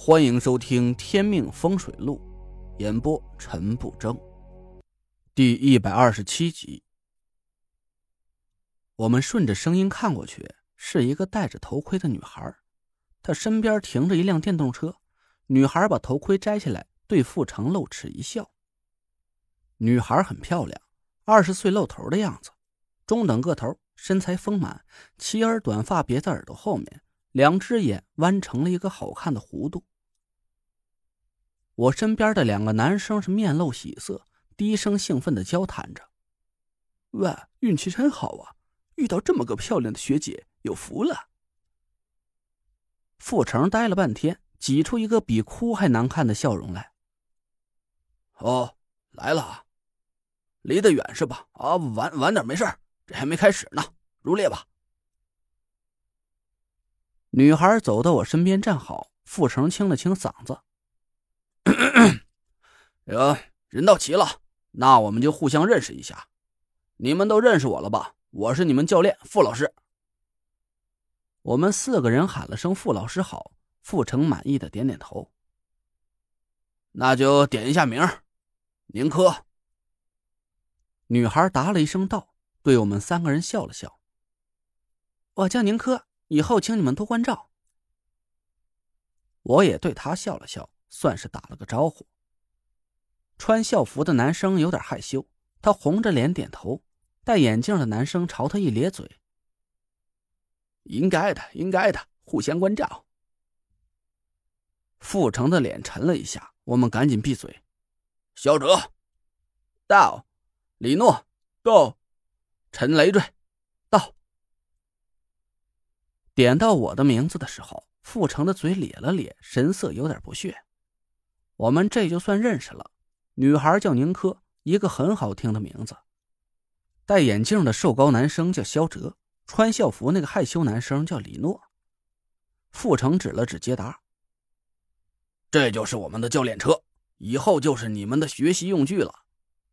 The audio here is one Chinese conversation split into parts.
欢迎收听《天命风水录》，演播陈不争，第一百二十七集。我们顺着声音看过去，是一个戴着头盔的女孩，她身边停着一辆电动车。女孩把头盔摘下来，对傅成露齿一笑。女孩很漂亮，二十岁露头的样子，中等个头，身材丰满，齐耳短发别在耳朵后面，两只眼弯成了一个好看的弧度。我身边的两个男生是面露喜色，低声兴奋的交谈着：“喂，运气真好啊，遇到这么个漂亮的学姐，有福了。”傅成呆了半天，挤出一个比哭还难看的笑容来：“哦，来了啊，离得远是吧？啊，晚晚点没事这还没开始呢，入列吧。”女孩走到我身边站好，傅成清了清嗓子。呃，人到齐了，那我们就互相认识一下。你们都认识我了吧？我是你们教练傅老师。我们四个人喊了声“傅老师好”，傅成满意的点点头。那就点一下名，宁珂。女孩答了一声道，对我们三个人笑了笑。我叫宁珂，以后请你们多关照。我也对她笑了笑。算是打了个招呼。穿校服的男生有点害羞，他红着脸点头。戴眼镜的男生朝他一咧嘴：“应该的，应该的，互相关照。”傅成的脸沉了一下，我们赶紧闭嘴。肖哲，到；李诺，到；陈累赘，到。点到我的名字的时候，傅成的嘴咧了咧，神色有点不屑。我们这就算认识了。女孩叫宁珂，一个很好听的名字。戴眼镜的瘦高男生叫肖哲，穿校服那个害羞男生叫李诺。傅成指了指捷达：“这就是我们的教练车，以后就是你们的学习用具了。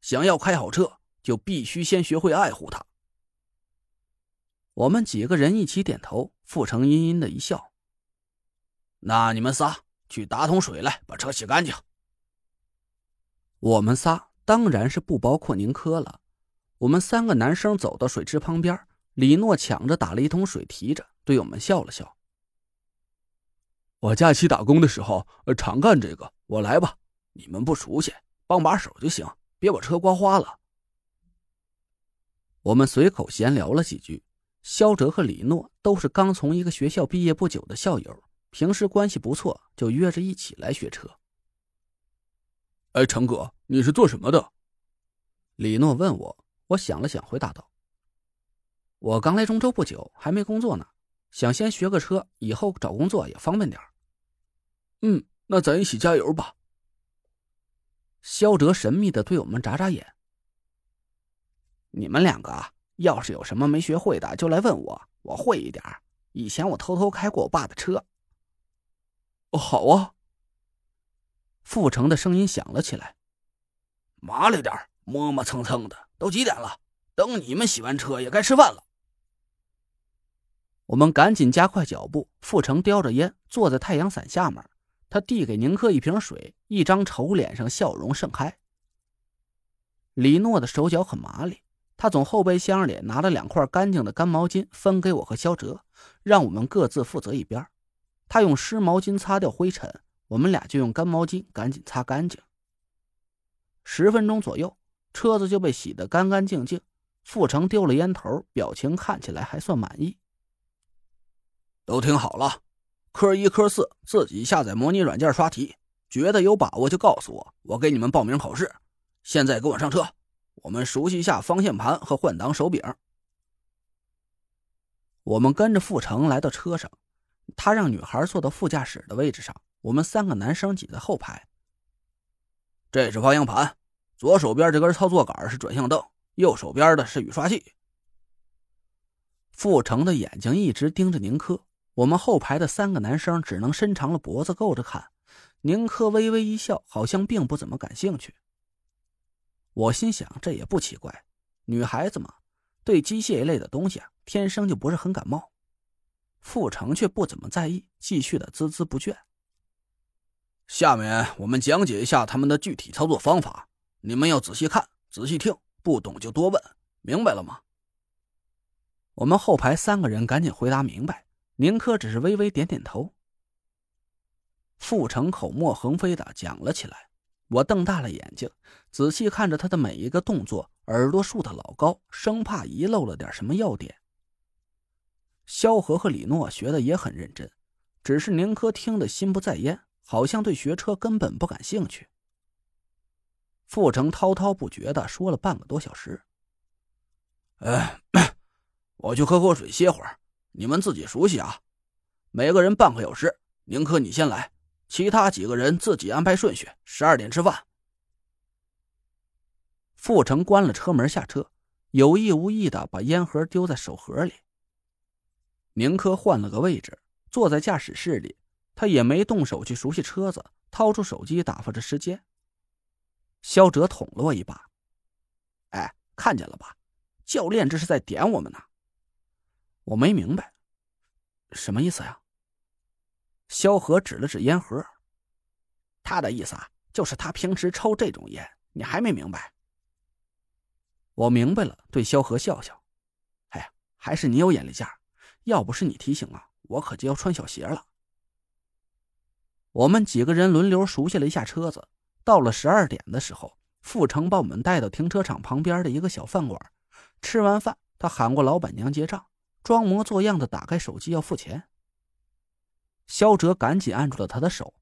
想要开好车，就必须先学会爱护它。”我们几个人一起点头。傅成阴阴的一笑：“那你们仨。”去打桶水来，把车洗干净。我们仨当然是不包括宁珂了。我们三个男生走到水池旁边，李诺抢着打了一桶水，提着对我们笑了笑。我假期打工的时候常干这个，我来吧。你们不熟悉，帮把手就行，别把车刮花了。我们随口闲聊了几句。肖哲和李诺都是刚从一个学校毕业不久的校友。平时关系不错，就约着一起来学车。哎，成哥，你是做什么的？李诺问我，我想了想，回答道：“我刚来中州不久，还没工作呢，想先学个车，以后找工作也方便点嗯，那咱一起加油吧。肖哲神秘的对我们眨眨眼：“你们两个要是有什么没学会的，就来问我，我会一点。以前我偷偷开过我爸的车。”哦好啊！傅成的声音响了起来：“麻利点磨磨蹭蹭的，都几点了？等你们洗完车也该吃饭了。”我们赶紧加快脚步。傅成叼着烟坐在太阳伞下面，他递给宁珂一瓶水，一张丑脸上笑容盛开。李诺的手脚很麻利，他从后备箱里拿了两块干净的干毛巾，分给我和肖哲，让我们各自负责一边。他用湿毛巾擦掉灰尘，我们俩就用干毛巾赶紧擦干净。十分钟左右，车子就被洗得干干净净。傅成丢了烟头，表情看起来还算满意。都听好了，科一、科四自己下载模拟软件刷题，觉得有把握就告诉我，我给你们报名考试。现在跟我上车，我们熟悉一下方向盘和换挡手柄。我们跟着傅成来到车上。他让女孩坐到副驾驶的位置上，我们三个男生挤在后排。这是方向盘，左手边这根操作杆是转向灯，右手边的是雨刷器。傅成的眼睛一直盯着宁珂，我们后排的三个男生只能伸长了脖子够着看。宁珂微微一笑，好像并不怎么感兴趣。我心想，这也不奇怪，女孩子嘛，对机械一类的东西啊，天生就不是很感冒。傅成却不怎么在意，继续的孜孜不倦。下面我们讲解一下他们的具体操作方法，你们要仔细看，仔细听，不懂就多问，明白了吗？我们后排三个人赶紧回答明白，宁珂只是微微点点头。傅成口沫横飞的讲了起来，我瞪大了眼睛，仔细看着他的每一个动作，耳朵竖得老高，生怕遗漏了点什么要点。萧何和李诺学的也很认真，只是宁珂听得心不在焉，好像对学车根本不感兴趣。傅成滔滔不绝的说了半个多小时。哎，我去喝口水歇会儿，你们自己熟悉啊。每个人半个小时，宁珂你先来。其他几个人自己安排顺序。十二点吃饭。傅成关了车门下车，有意无意的把烟盒丢在手盒里。宁珂换了个位置，坐在驾驶室里，他也没动手去熟悉车子，掏出手机打发着时间。肖哲捅了我一把：“哎，看见了吧？教练这是在点我们呢。”我没明白，什么意思呀？萧何指了指烟盒，他的意思啊，就是他平时抽这种烟，你还没明白？我明白了，对萧何笑笑。哎呀，还是你有眼力见儿，要不是你提醒啊，我可就要穿小鞋了。我们几个人轮流熟悉了一下车子。到了十二点的时候，傅成把我们带到停车场旁边的一个小饭馆。吃完饭，他喊过老板娘结账，装模作样的打开手机要付钱。肖哲赶紧按住了他的手。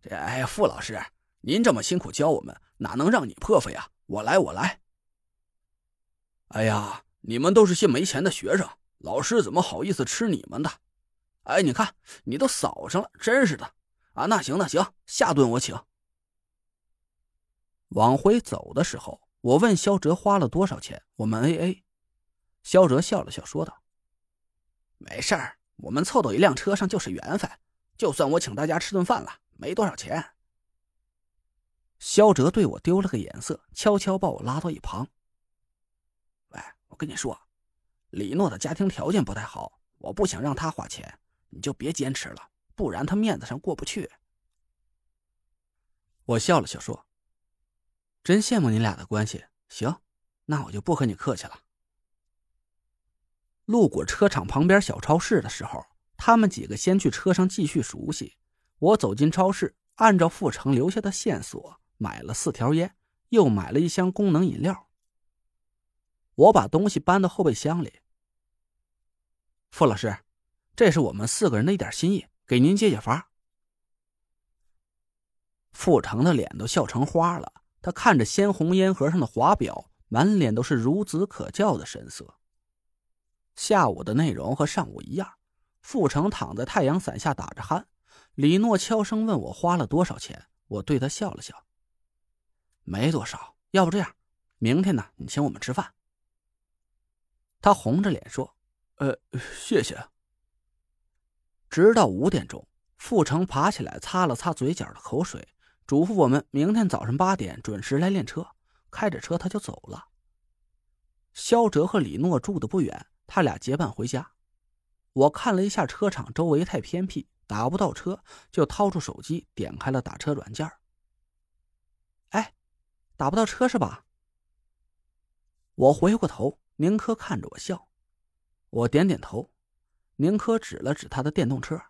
这哎，傅老师，您这么辛苦教我们，哪能让你破费啊？我来，我来。哎呀，你们都是些没钱的学生，老师怎么好意思吃你们的？哎，你看你都扫上了，真是的。啊，那行那行，下顿我请。往回走的时候，我问肖哲花了多少钱，我们 A A。肖哲笑了笑，说道：“没事儿。”我们凑到一辆车上就是缘分，就算我请大家吃顿饭了，没多少钱。肖哲对我丢了个眼色，悄悄把我拉到一旁。喂，我跟你说，李诺的家庭条件不太好，我不想让他花钱，你就别坚持了，不然他面子上过不去。我笑了笑说：“真羡慕你俩的关系。行，那我就不和你客气了。”路过车厂旁边小超市的时候，他们几个先去车上继续熟悉。我走进超市，按照傅成留下的线索买了四条烟，又买了一箱功能饮料。我把东西搬到后备箱里。傅老师，这是我们四个人的一点心意，给您解解乏。傅成的脸都笑成花了，他看着鲜红烟盒上的华表，满脸都是孺子可教的神色。下午的内容和上午一样，傅成躺在太阳伞下打着鼾。李诺悄声问我花了多少钱，我对他笑了笑，没多少。要不这样，明天呢，你请我们吃饭。他红着脸说：“呃，谢谢。”直到五点钟，傅成爬起来擦了擦嘴角的口水，嘱咐我们明天早上八点准时来练车。开着车他就走了。肖哲和李诺住的不远。他俩结伴回家，我看了一下车场周围太偏僻，打不到车，就掏出手机点开了打车软件。哎，打不到车是吧？我回过头，宁珂看着我笑，我点点头。宁珂指了指他的电动车，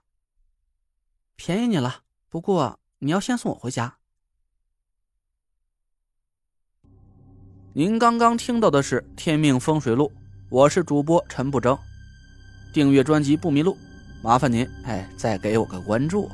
便宜你了，不过你要先送我回家。您刚刚听到的是《天命风水录》。我是主播陈不争，订阅专辑不迷路，麻烦您哎再给我个关注。